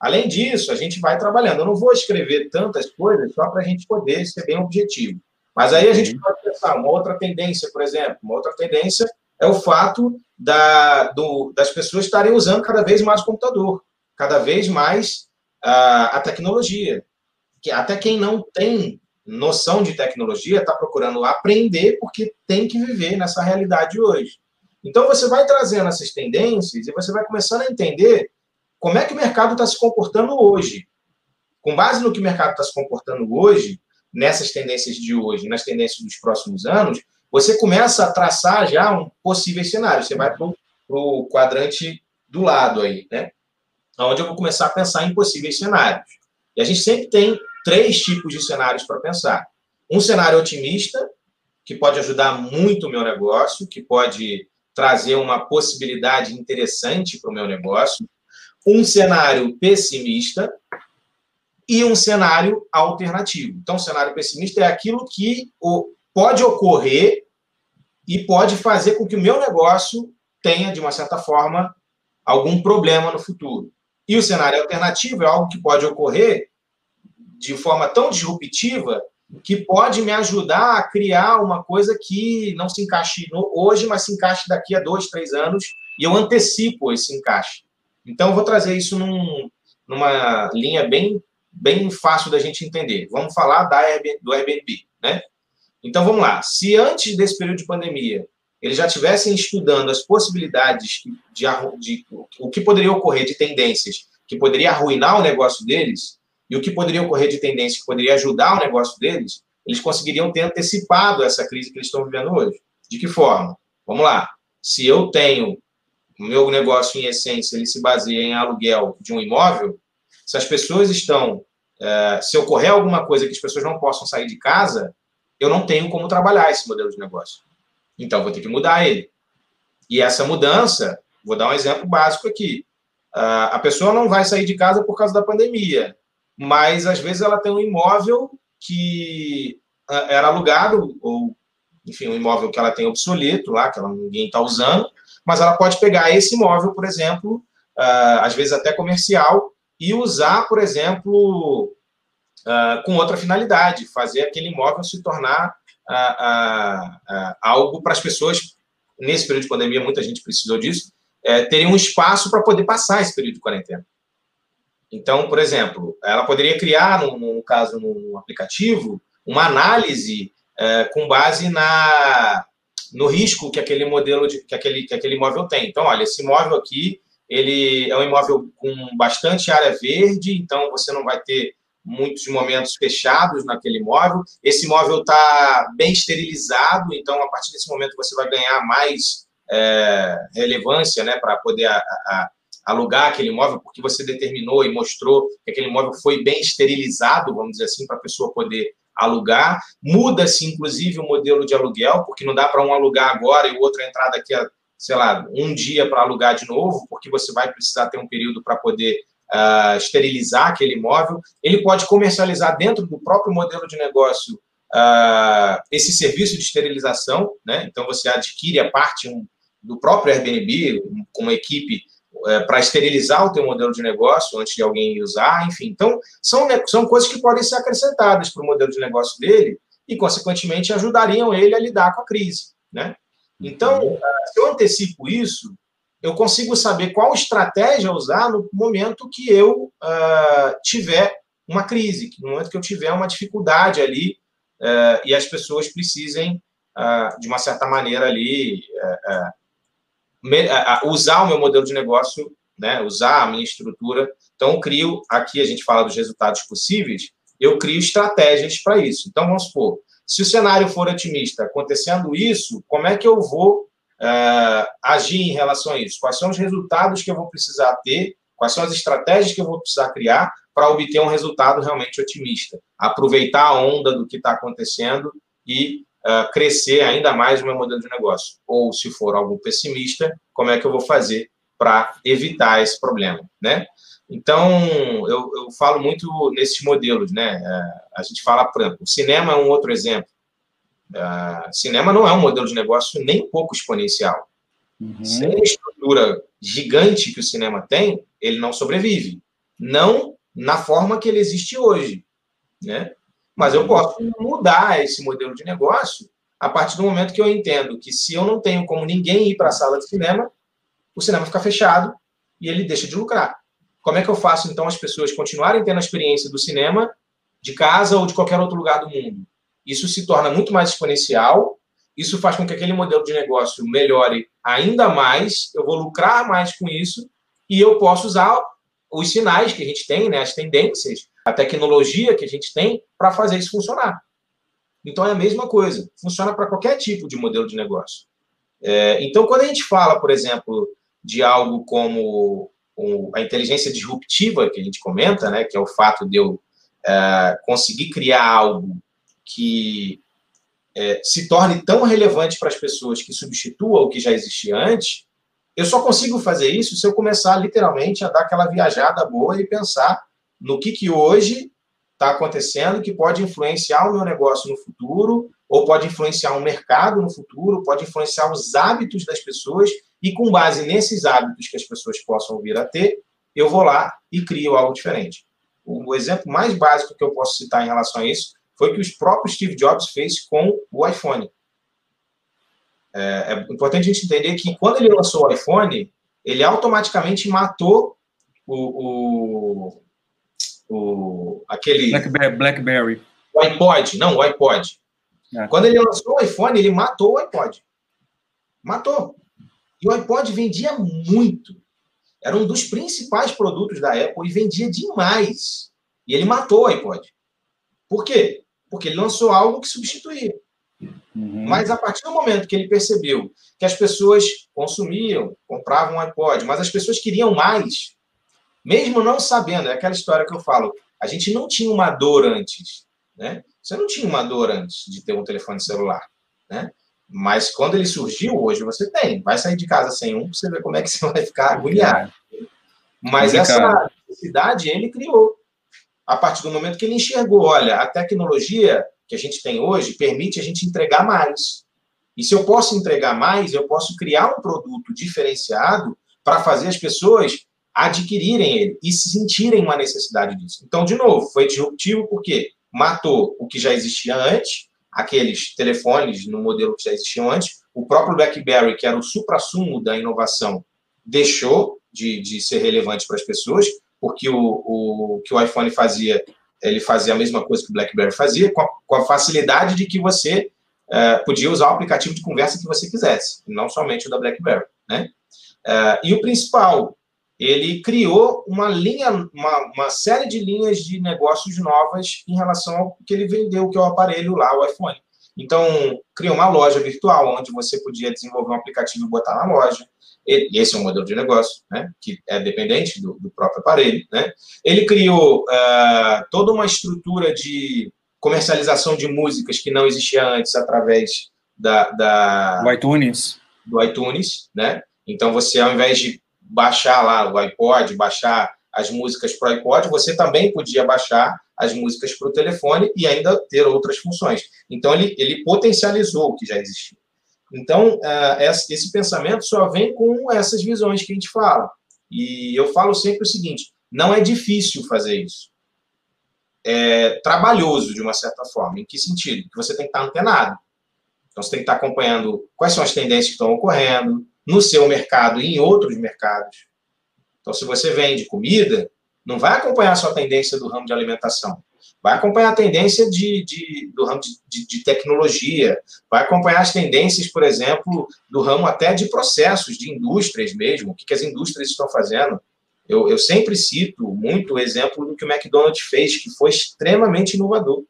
Além disso, a gente vai trabalhando. Eu não vou escrever tantas coisas só para a gente poder ser bem objetivo. Mas aí a gente pode pensar uma outra tendência, por exemplo, uma outra tendência é o fato da, do, das pessoas estarem usando cada vez mais o computador, cada vez mais a, a tecnologia. Que até quem não tem noção de tecnologia está procurando aprender porque tem que viver nessa realidade hoje. Então você vai trazendo essas tendências e você vai começando a entender como é que o mercado está se comportando hoje. Com base no que o mercado está se comportando hoje, nessas tendências de hoje, nas tendências dos próximos anos, você começa a traçar já um possível cenário. Você vai para o quadrante do lado aí, né? Onde eu vou começar a pensar em possíveis cenários. E a gente sempre tem três tipos de cenários para pensar. Um cenário otimista, que pode ajudar muito o meu negócio, que pode trazer uma possibilidade interessante para o meu negócio. Um cenário pessimista, e um cenário alternativo. Então, o cenário pessimista é aquilo que pode ocorrer e pode fazer com que o meu negócio tenha, de uma certa forma, algum problema no futuro. E o cenário alternativo é algo que pode ocorrer de forma tão disruptiva que pode me ajudar a criar uma coisa que não se encaixe hoje, mas se encaixe daqui a dois, três anos, e eu antecipo esse encaixe. Então, eu vou trazer isso num, numa linha bem bem fácil da gente entender. Vamos falar da Airbnb, do Airbnb, né? Então vamos lá. Se antes desse período de pandemia eles já estivessem estudando as possibilidades de, de, de, o que poderia ocorrer de tendências que poderia arruinar o negócio deles e o que poderia ocorrer de tendências que poderia ajudar o negócio deles, eles conseguiriam ter antecipado essa crise que eles estão vivendo hoje. De que forma? Vamos lá. Se eu tenho o meu negócio em essência ele se baseia em aluguel de um imóvel, se as pessoas estão, é, se ocorrer alguma coisa que as pessoas não possam sair de casa, eu não tenho como trabalhar esse modelo de negócio. Então, vou ter que mudar ele. E essa mudança, vou dar um exemplo básico aqui. a pessoa não vai sair de casa por causa da pandemia, mas às vezes ela tem um imóvel que era alugado, ou, enfim, um imóvel que ela tem obsoleto lá, que ela, ninguém está usando, mas ela pode pegar esse imóvel, por exemplo, às vezes até comercial, e usar, por exemplo, uh, com outra finalidade, fazer aquele imóvel se tornar uh, algo para as pessoas. Nesse período de pandemia, muita gente precisou disso, é, terem um espaço para poder passar esse período de quarentena. Então, por exemplo, ela poderia criar, no, no caso, no aplicativo, uma análise é, com base na, no risco que aquele modelo, de, que, aquele, que aquele imóvel tem. Então, olha, esse imóvel aqui ele é um imóvel com bastante área verde, então você não vai ter muitos momentos fechados naquele imóvel. Esse imóvel está bem esterilizado, então a partir desse momento você vai ganhar mais é, relevância né, para poder a, a, alugar aquele imóvel, porque você determinou e mostrou que aquele imóvel foi bem esterilizado, vamos dizer assim, para a pessoa poder alugar. Muda-se, inclusive, o modelo de aluguel, porque não dá para um alugar agora e o outro entrar daqui a sei lá, um dia para alugar de novo, porque você vai precisar ter um período para poder uh, esterilizar aquele imóvel. Ele pode comercializar dentro do próprio modelo de negócio uh, esse serviço de esterilização, né? Então você adquire a parte um, do próprio Airbnb, um, com uma equipe uh, para esterilizar o teu modelo de negócio antes de alguém usar, enfim. Então são, são coisas que podem ser acrescentadas para o modelo de negócio dele e, consequentemente, ajudariam ele a lidar com a crise, né? Então, se eu antecipo isso, eu consigo saber qual estratégia usar no momento que eu uh, tiver uma crise, no momento que eu tiver uma dificuldade ali uh, e as pessoas precisem, uh, de uma certa maneira ali, me, usar o meu modelo de negócio, né, usar a minha estrutura. Então, eu crio, aqui a gente fala dos resultados possíveis, eu crio estratégias para isso. Então, vamos supor, se o cenário for otimista, acontecendo isso, como é que eu vou uh, agir em relação a isso? Quais são os resultados que eu vou precisar ter? Quais são as estratégias que eu vou precisar criar para obter um resultado realmente otimista? Aproveitar a onda do que está acontecendo e uh, crescer ainda mais o meu modelo de negócio. Ou, se for algo pessimista, como é que eu vou fazer para evitar esse problema, né? Então, eu, eu falo muito nesses modelos, né? É, a gente fala, por exemplo, o cinema é um outro exemplo. Uh, cinema não é um modelo de negócio nem um pouco exponencial. Uhum. Sem a estrutura gigante que o cinema tem, ele não sobrevive. Não na forma que ele existe hoje, né? Mas eu posso mudar esse modelo de negócio a partir do momento que eu entendo que se eu não tenho como ninguém ir para a sala de cinema, o cinema fica fechado e ele deixa de lucrar. Como é que eu faço, então, as pessoas continuarem tendo a experiência do cinema de casa ou de qualquer outro lugar do mundo? Isso se torna muito mais exponencial, isso faz com que aquele modelo de negócio melhore ainda mais, eu vou lucrar mais com isso e eu posso usar os sinais que a gente tem, né, as tendências, a tecnologia que a gente tem para fazer isso funcionar. Então é a mesma coisa, funciona para qualquer tipo de modelo de negócio. É, então, quando a gente fala, por exemplo, de algo como a inteligência disruptiva que a gente comenta, né, que é o fato de eu é, conseguir criar algo que é, se torne tão relevante para as pessoas que substitua o que já existia antes, eu só consigo fazer isso se eu começar literalmente a dar aquela viajada boa e pensar no que, que hoje está acontecendo que pode influenciar o meu negócio no futuro, ou pode influenciar o mercado no futuro, pode influenciar os hábitos das pessoas, e com base nesses hábitos que as pessoas possam vir a ter, eu vou lá e crio algo diferente. O exemplo mais básico que eu posso citar em relação a isso foi que o próprio Steve Jobs fez com o iPhone. É, é importante a gente entender que quando ele lançou o iPhone, ele automaticamente matou o, o, o aquele
Blackberry, Blackberry.
O iPod, não, o iPod. É. Quando ele lançou o iPhone, ele matou o iPod. Matou. E o iPod vendia muito. Era um dos principais produtos da Apple e vendia demais. E ele matou o iPod. Por quê? Porque ele lançou algo que substituía. Uhum. Mas a partir do momento que ele percebeu que as pessoas consumiam, compravam um iPod, mas as pessoas queriam mais, mesmo não sabendo, é aquela história que eu falo, a gente não tinha uma dor antes, né? Você não tinha uma dor antes de ter um telefone celular, né? Mas quando ele surgiu, hoje você tem. Vai sair de casa sem um, você ver como é que você vai ficar agoniado. Mas essa necessidade ele criou. A partir do momento que ele enxergou, olha, a tecnologia que a gente tem hoje permite a gente entregar mais. E se eu posso entregar mais, eu posso criar um produto diferenciado para fazer as pessoas adquirirem ele e sentirem uma necessidade disso. Então, de novo, foi disruptivo porque matou o que já existia antes, aqueles telefones no modelo que já existiam antes, o próprio BlackBerry, que era o supra-sumo da inovação, deixou de, de ser relevante para as pessoas, porque o, o que o iPhone fazia, ele fazia a mesma coisa que o BlackBerry fazia, com a, com a facilidade de que você uh, podia usar o aplicativo de conversa que você quisesse, não somente o da BlackBerry, né? Uh, e o principal, ele criou uma linha, uma, uma série de linhas de negócios novas em relação ao que ele vendeu, que é o aparelho lá, o iPhone. Então, criou uma loja virtual, onde você podia desenvolver um aplicativo e botar na loja. E esse é um modelo de negócio, né, que é dependente do, do próprio aparelho. Né. Ele criou uh, toda uma estrutura de comercialização de músicas que não existia antes através da, da
do iTunes.
Do iTunes, né? Então, você, ao invés de baixar lá o iPod, baixar as músicas para o iPod, você também podia baixar as músicas para o telefone e ainda ter outras funções. Então, ele, ele potencializou o que já existia. Então, uh, esse pensamento só vem com essas visões que a gente fala. E eu falo sempre o seguinte: não é difícil fazer isso. É trabalhoso, de uma certa forma. Em que sentido? Que você tem que estar antenado. Então, você tem que estar acompanhando quais são as tendências que estão ocorrendo, no seu mercado e em outros mercados. Então, se você vende comida, não vai acompanhar só a tendência do ramo de alimentação. Vai acompanhar a tendência de, de do ramo de, de, de, tecnologia, vai acompanhar as tendências, por exemplo, do ramo até de processos, de indústrias mesmo, o que, que as indústrias estão fazendo. Eu, eu sempre cito muito o exemplo do que o McDonald's fez, que foi extremamente inovador.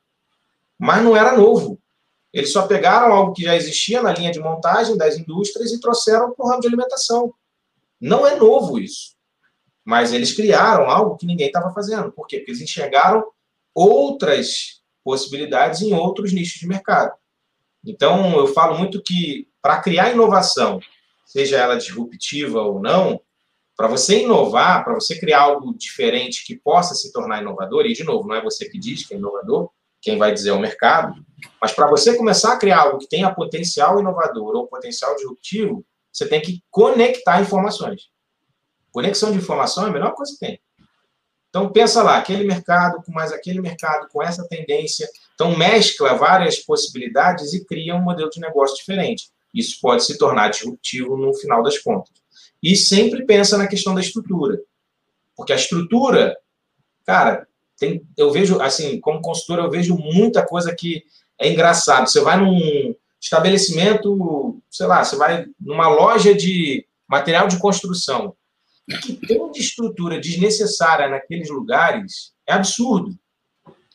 Mas não era novo. Eles só pegaram algo que já existia na linha de montagem das indústrias e trouxeram para o ramo de alimentação. Não é novo isso. Mas eles criaram algo que ninguém estava fazendo. Por quê? Porque eles enxergaram outras possibilidades em outros nichos de mercado. Então, eu falo muito que para criar inovação, seja ela disruptiva ou não, para você inovar, para você criar algo diferente que possa se tornar inovador, e de novo, não é você que diz que é inovador, quem vai dizer é o mercado, mas para você começar a criar algo que tenha potencial inovador ou potencial disruptivo, você tem que conectar informações. Conexão de informação é a melhor coisa que tem. Então, pensa lá, aquele mercado com mais aquele mercado, com essa tendência. Então, mescla várias possibilidades e cria um modelo de negócio diferente. Isso pode se tornar disruptivo no final das contas. E sempre pensa na questão da estrutura. Porque a estrutura, cara, tem, eu vejo, assim, como consultor, eu vejo muita coisa que é engraçado. Você vai num estabelecimento, sei lá, você vai numa loja de material de construção. O que tem de estrutura desnecessária naqueles lugares é absurdo.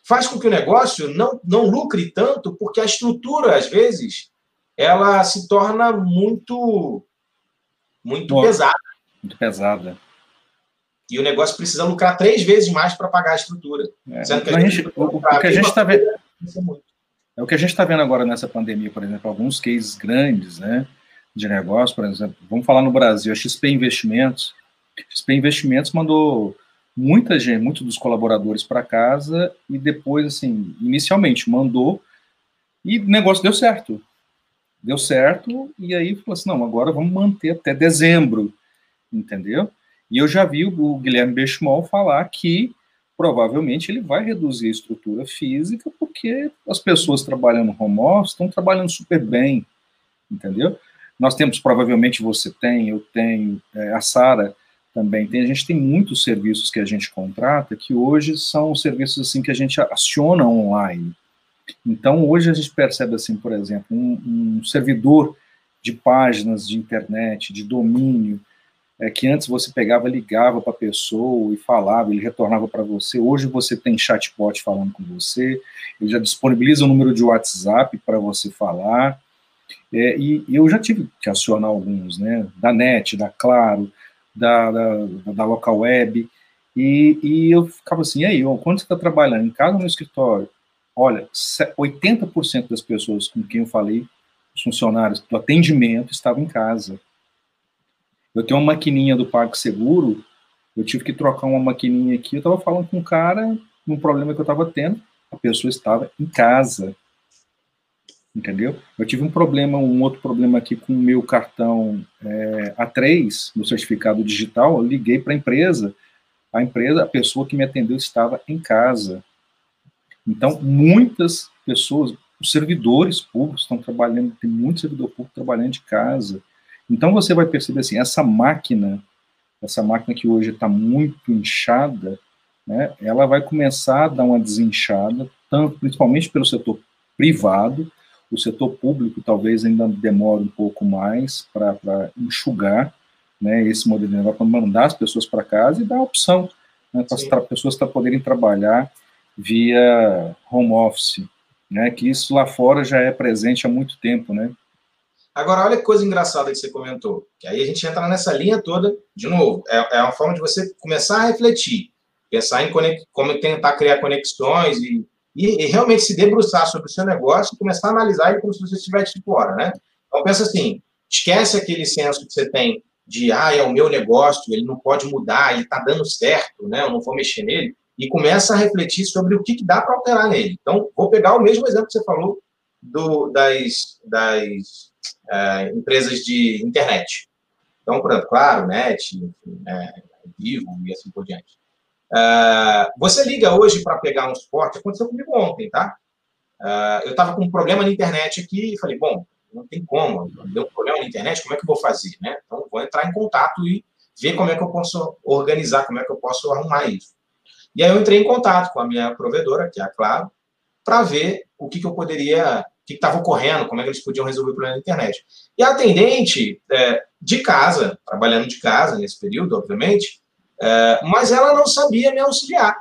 Faz com que o negócio não, não lucre tanto, porque a estrutura, às vezes, ela se torna muito, muito pesada.
Muito pesada.
E o negócio precisa lucrar três vezes mais para pagar a estrutura.
É, sendo que a gente, o, o, que a gente está vendo. É o que a gente está vendo agora nessa pandemia, por exemplo, alguns cases grandes, né, de negócio, por exemplo, vamos falar no Brasil, a XP Investimentos, XP Investimentos mandou muita gente, muitos dos colaboradores para casa e depois, assim, inicialmente mandou e o negócio deu certo. Deu certo e aí falou assim, não, agora vamos manter até dezembro, entendeu? E eu já vi o Guilherme Bechmol falar que provavelmente ele vai reduzir a estrutura física porque as pessoas trabalhando home office estão trabalhando super bem, entendeu? Nós temos, provavelmente você tem, eu tenho, é, a Sara também tem, a gente tem muitos serviços que a gente contrata que hoje são serviços assim que a gente aciona online. Então, hoje a gente percebe assim, por exemplo, um, um servidor de páginas de internet, de domínio, é, que antes você pegava, ligava para a pessoa e falava, ele retornava para você. Hoje você tem chatbot falando com você, ele já disponibiliza o um número de WhatsApp para você falar. É, e, e, eu já tive que acionar alguns, né, da NET, da Claro, da, da, da Local Web, e, e eu ficava assim, aí, quando você está trabalhando em casa ou no escritório? Olha, 80% das pessoas com quem eu falei, os funcionários do atendimento, estavam em casa. Eu tenho uma maquininha do PagSeguro, eu tive que trocar uma maquininha aqui, eu estava falando com um cara, num problema que eu estava tendo, a pessoa estava em casa. Entendeu? Eu tive um problema, um outro problema aqui com o meu cartão é, A3, no certificado digital, eu liguei para a empresa, a empresa, a pessoa que me atendeu estava em casa. Então, muitas pessoas, os servidores públicos estão trabalhando, tem muito servidor público trabalhando de casa. Então você vai perceber assim, essa máquina, essa máquina que hoje está muito inchada, né, ela vai começar a dar uma desinchada, tanto, principalmente pelo setor privado, o setor público talvez ainda demore um pouco mais para enxugar né, esse modelo de negócio, para mandar as pessoas para casa e dar opção né, para as pessoas para poderem trabalhar via home office, né, que isso lá fora já é presente há muito tempo, né?
Agora, olha que coisa engraçada que você comentou. Que aí a gente entra nessa linha toda, de novo, é, é uma forma de você começar a refletir, pensar em como tentar criar conexões e, e, e, realmente se debruçar sobre o seu negócio e começar a analisar ele como se você estivesse de fora, né? Então, pensa assim, esquece aquele senso que você tem de, ah, é o meu negócio, ele não pode mudar, ele está dando certo, né? Eu não vou mexer nele. E começa a refletir sobre o que, que dá para alterar nele. Então, vou pegar o mesmo exemplo que você falou do, das, das é, empresas de internet. Então, por exemplo, claro, net, é, vivo e assim por diante. Uh, você liga hoje para pegar um suporte, aconteceu comigo ontem, tá? Uh, eu estava com um problema na internet aqui e falei, bom, não tem como, deu um problema na internet, como é que eu vou fazer, né? Então, vou entrar em contato e ver como é que eu posso organizar, como é que eu posso arrumar isso. E aí eu entrei em contato com a minha provedora, que é a Claro, para ver o que, que eu poderia que estava ocorrendo, como é que eles podiam resolver o problema da internet. E a atendente é, de casa, trabalhando de casa nesse período, obviamente, é, mas ela não sabia me auxiliar.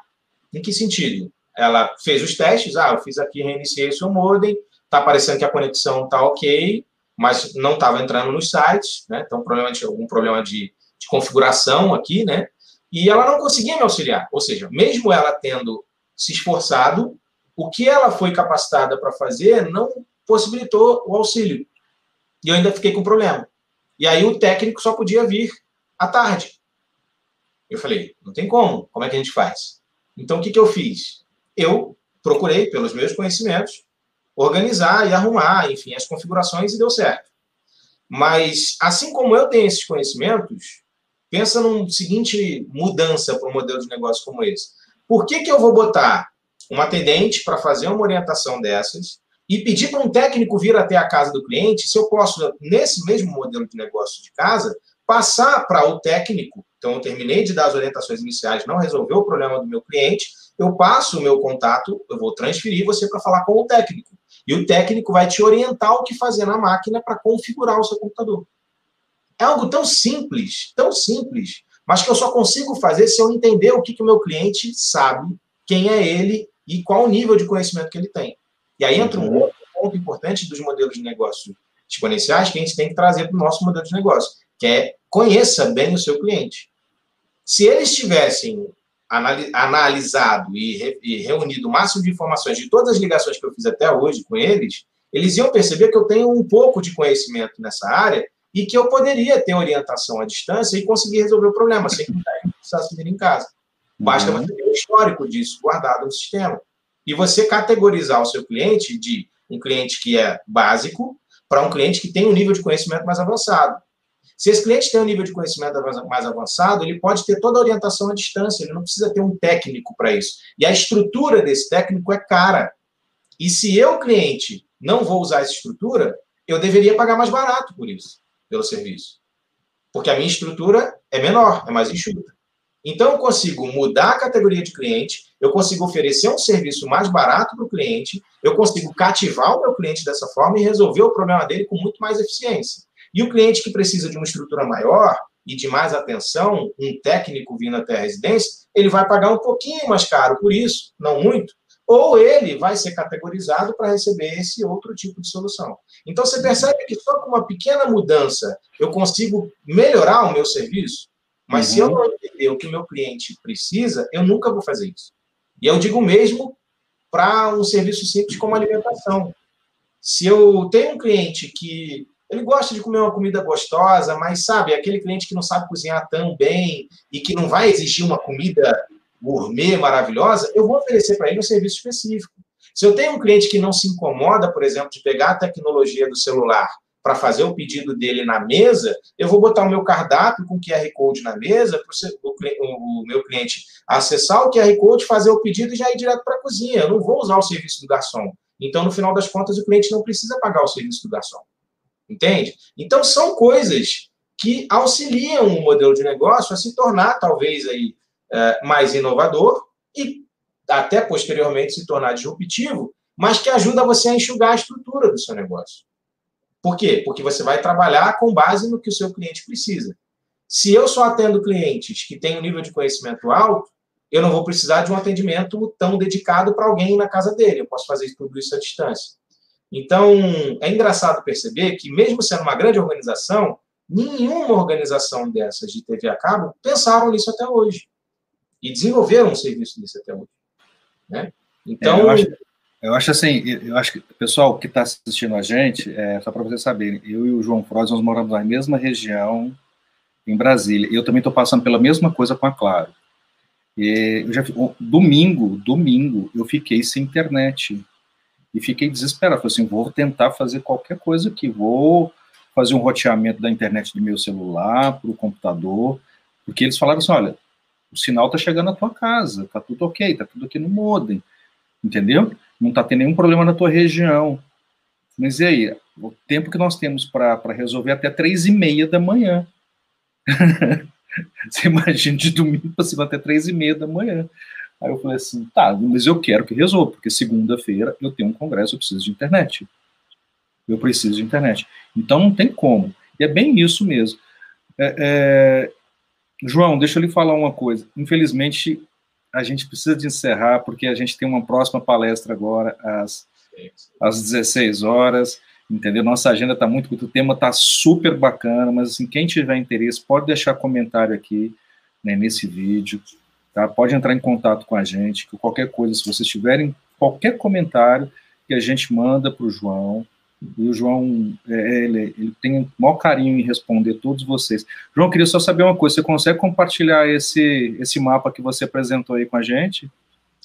Em que sentido? Ela fez os testes, ah, eu fiz aqui, reiniciei seu modem, está aparecendo que a conexão está ok, mas não estava entrando nos sites, né? Então, provavelmente algum problema de, de configuração aqui, né? E ela não conseguia me auxiliar. Ou seja, mesmo ela tendo se esforçado, o que ela foi capacitada para fazer não possibilitou o auxílio. E eu ainda fiquei com problema. E aí o técnico só podia vir à tarde. Eu falei, não tem como, como é que a gente faz? Então o que, que eu fiz? Eu procurei, pelos meus conhecimentos, organizar e arrumar, enfim, as configurações e deu certo. Mas, assim como eu tenho esses conhecimentos, pensa num seguinte mudança para um modelo de negócio como esse. Por que, que eu vou botar um atendente para fazer uma orientação dessas e pedir para um técnico vir até a casa do cliente, se eu posso, nesse mesmo modelo de negócio de casa, passar para o técnico. Então, eu terminei de dar as orientações iniciais, não resolveu o problema do meu cliente, eu passo o meu contato, eu vou transferir você para falar com o técnico. E o técnico vai te orientar o que fazer na máquina para configurar o seu computador. É algo tão simples, tão simples, mas que eu só consigo fazer se eu entender o que, o meu cliente sabe, quem é ele e qual o nível de conhecimento que ele tem. E aí entra um uhum. outro ponto importante dos modelos de negócio exponenciais que a gente tem que trazer para o nosso modelo de negócio, que é conheça bem o seu cliente. Se eles tivessem analisado e, e reunido o máximo de informações de todas as ligações que eu fiz até hoje com eles, eles iam perceber que eu tenho um pouco de conhecimento nessa área e que eu poderia ter orientação à distância e conseguir resolver o problema sem precisasse vir em casa. Basta uhum. você ter um histórico disso guardado no sistema. E você categorizar o seu cliente de um cliente que é básico para um cliente que tem um nível de conhecimento mais avançado. Se esse cliente tem um nível de conhecimento mais avançado, ele pode ter toda a orientação à distância, ele não precisa ter um técnico para isso. E a estrutura desse técnico é cara. E se eu, cliente, não vou usar essa estrutura, eu deveria pagar mais barato por isso, pelo serviço. Porque a minha estrutura é menor, é mais enxuta. Então, eu consigo mudar a categoria de cliente, eu consigo oferecer um serviço mais barato para o cliente, eu consigo cativar o meu cliente dessa forma e resolver o problema dele com muito mais eficiência. E o cliente que precisa de uma estrutura maior e de mais atenção, um técnico vindo até a residência, ele vai pagar um pouquinho mais caro por isso, não muito, ou ele vai ser categorizado para receber esse outro tipo de solução. Então, você percebe que só com uma pequena mudança eu consigo melhorar o meu serviço? Mas uhum. se eu uhum. não entender o que o meu cliente precisa, eu nunca vou fazer isso. E eu digo mesmo para um serviço simples como alimentação. Se eu tenho um cliente que ele gosta de comer uma comida gostosa, mas sabe, aquele cliente que não sabe cozinhar tão bem e que não vai exigir uma comida gourmet maravilhosa, eu vou oferecer para ele um serviço específico. Se eu tenho um cliente que não se incomoda, por exemplo, de pegar a tecnologia do celular para fazer o pedido dele na mesa, eu vou botar o meu cardápio com QR Code na mesa para o, meu cliente acessar o QR Code, fazer o pedido e já ir direto para a cozinha. Eu não vou usar o serviço do garçom. Então, no final das contas, o cliente não precisa pagar o serviço do garçom. Entende? Então, são coisas que auxiliam o modelo de negócio a se tornar, talvez, aí, é, mais inovador e até posteriormente se tornar disruptivo, mas que ajuda você a enxugar a estrutura do seu negócio. Por quê? Porque você vai trabalhar com base no que o seu cliente precisa. Se eu só atendo clientes que têm um nível de conhecimento alto, eu não vou precisar de um atendimento tão dedicado para alguém na casa dele. Eu posso fazer tudo isso à distância. Então, é engraçado perceber que, mesmo sendo uma grande organização, nenhuma organização dessas de TV a cabo pensaram nisso até hoje. E desenvolveram um serviço nisso até hoje. Né?
Então, é, eu acho, eu acho assim, eu acho que, pessoal que está assistindo a gente, é, só para vocês saberem, eu e o João Froz, nós moramos na mesma região, em Brasília, e eu também estou passando pela mesma coisa com a Claro. E eu já, domingo, domingo, eu fiquei sem internet, e fiquei desesperado, falei assim, vou tentar fazer qualquer coisa aqui, vou fazer um roteamento da internet do meu celular para o computador, porque eles falaram assim, olha, o sinal está chegando na tua casa, tá tudo ok, tá tudo aqui no modem, entendeu? não está tendo nenhum problema na tua região. Mas e aí? O tempo que nós temos para resolver até três e meia da manhã. *laughs* Você imagina de domingo para cima até três e meia da manhã. Aí eu falei assim, tá, mas eu quero que resolva, porque segunda-feira eu tenho um congresso, eu preciso de internet. Eu preciso de internet. Então não tem como. E é bem isso mesmo. É, é... João, deixa eu lhe falar uma coisa. Infelizmente, a gente precisa de encerrar, porque a gente tem uma próxima palestra agora às, às 16 horas, entendeu? Nossa agenda está muito, o tema está super bacana, mas assim, quem tiver interesse, pode deixar comentário aqui, né, nesse vídeo, tá? Pode entrar em contato com a gente, que qualquer coisa, se vocês tiverem qualquer comentário, que a gente manda para o João, e o João, é, ele, ele tem o maior carinho em responder todos vocês. João, queria só saber uma coisa, você consegue compartilhar esse, esse mapa que você apresentou aí com a gente?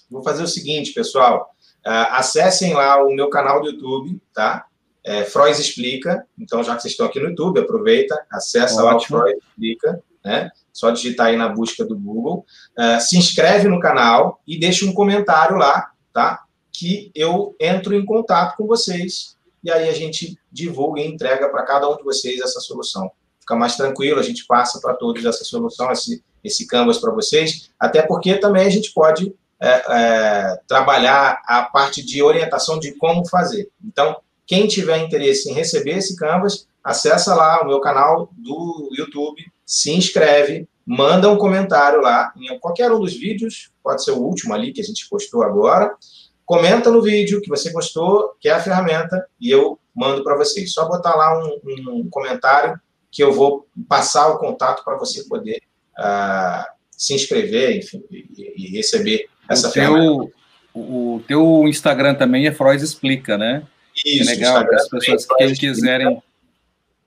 Vou fazer o seguinte, pessoal, uh, acessem lá o meu canal do YouTube, tá? É, Frois Explica, então já que vocês estão aqui no YouTube, aproveita, acessa Ótimo. lá o Frois Explica, né? Só digitar aí na busca do Google. Uh, se inscreve no canal e deixa um comentário lá, tá? Que eu entro em contato com vocês e aí a gente divulga e entrega para cada um de vocês essa solução. Fica mais tranquilo, a gente passa para todos essa solução, esse, esse canvas para vocês, até porque também a gente pode é, é, trabalhar a parte de orientação de como fazer. Então, quem tiver interesse em receber esse canvas, acessa lá o meu canal do YouTube, se inscreve, manda um comentário lá em qualquer um dos vídeos, pode ser o último ali que a gente postou agora, comenta no vídeo que você gostou, que é a ferramenta, e eu mando para vocês. Só botar lá um, um, comentário que eu vou passar o contato para você poder uh, se inscrever enfim, e, e receber essa o ferramenta. Teu,
o teu Instagram também é Frois Explica, né?
Isso,
é legal para as pessoas que quiserem.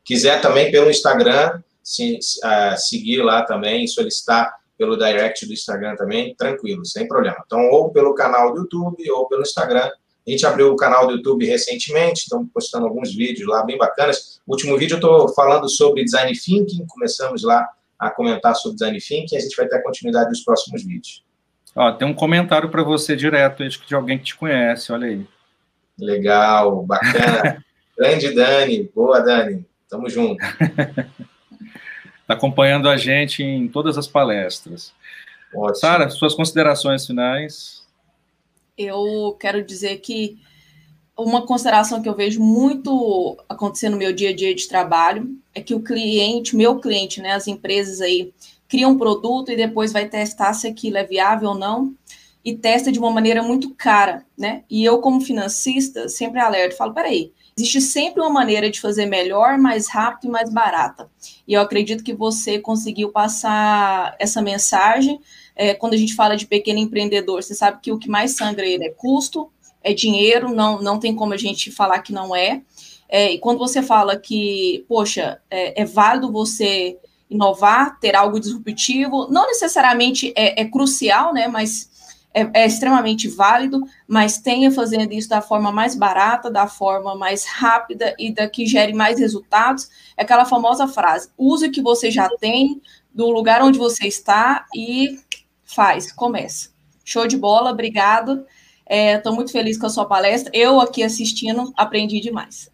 Quiser também pelo Instagram, se, uh, seguir lá também, solicitar pelo direct do Instagram também, tranquilo, sem problema. Então, ou pelo canal do YouTube, ou pelo Instagram. A gente abriu o canal do YouTube recentemente, estamos postando alguns vídeos lá bem bacanas. O último vídeo eu estou falando sobre design thinking, começamos lá a comentar sobre design thinking, a gente vai ter a continuidade dos próximos vídeos.
Ó, tem um comentário para você direto, acho que de alguém que te conhece, olha aí.
Legal, bacana. *laughs* Grande Dani, boa Dani, tamo junto. *laughs*
Está acompanhando a gente em todas as palestras. Sara, suas considerações finais.
Eu quero dizer que uma consideração que eu vejo muito acontecer no meu dia a dia de trabalho é que o cliente, meu cliente, né, as empresas aí, criam um produto e depois vai testar se aquilo é viável ou não e testa de uma maneira muito cara, né? E eu, como financista, sempre alerto, falo, peraí, Existe sempre uma maneira de fazer melhor, mais rápido e mais barata. E eu acredito que você conseguiu passar essa mensagem. É, quando a gente fala de pequeno empreendedor, você sabe que o que mais sangra ele é custo, é dinheiro, não, não tem como a gente falar que não é. é e quando você fala que, poxa, é, é válido você inovar, ter algo disruptivo, não necessariamente é, é crucial, né? Mas é, é, extremamente válido, mas tenha fazendo isso da forma mais barata, da forma mais rápida e da que gere mais resultados. É aquela famosa frase: use o que você já tem, do lugar onde você está e faz, começa. Show de bola, obrigado. Estou é, muito feliz com a sua palestra. Eu aqui assistindo, aprendi demais.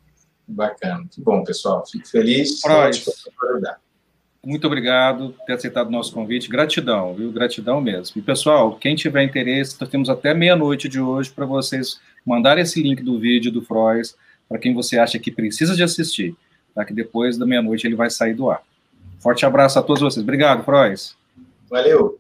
Bacana, que bom, pessoal. Fico feliz.
Pronto. Muito obrigado por ter aceitado o nosso convite. Gratidão, viu? Gratidão mesmo. E, pessoal, quem tiver interesse, nós temos até meia-noite de hoje para vocês mandarem esse link do vídeo do Frois para quem você acha que precisa de assistir, tá? que depois da meia-noite ele vai sair do ar. Forte abraço a todos vocês. Obrigado, Frois.
Valeu.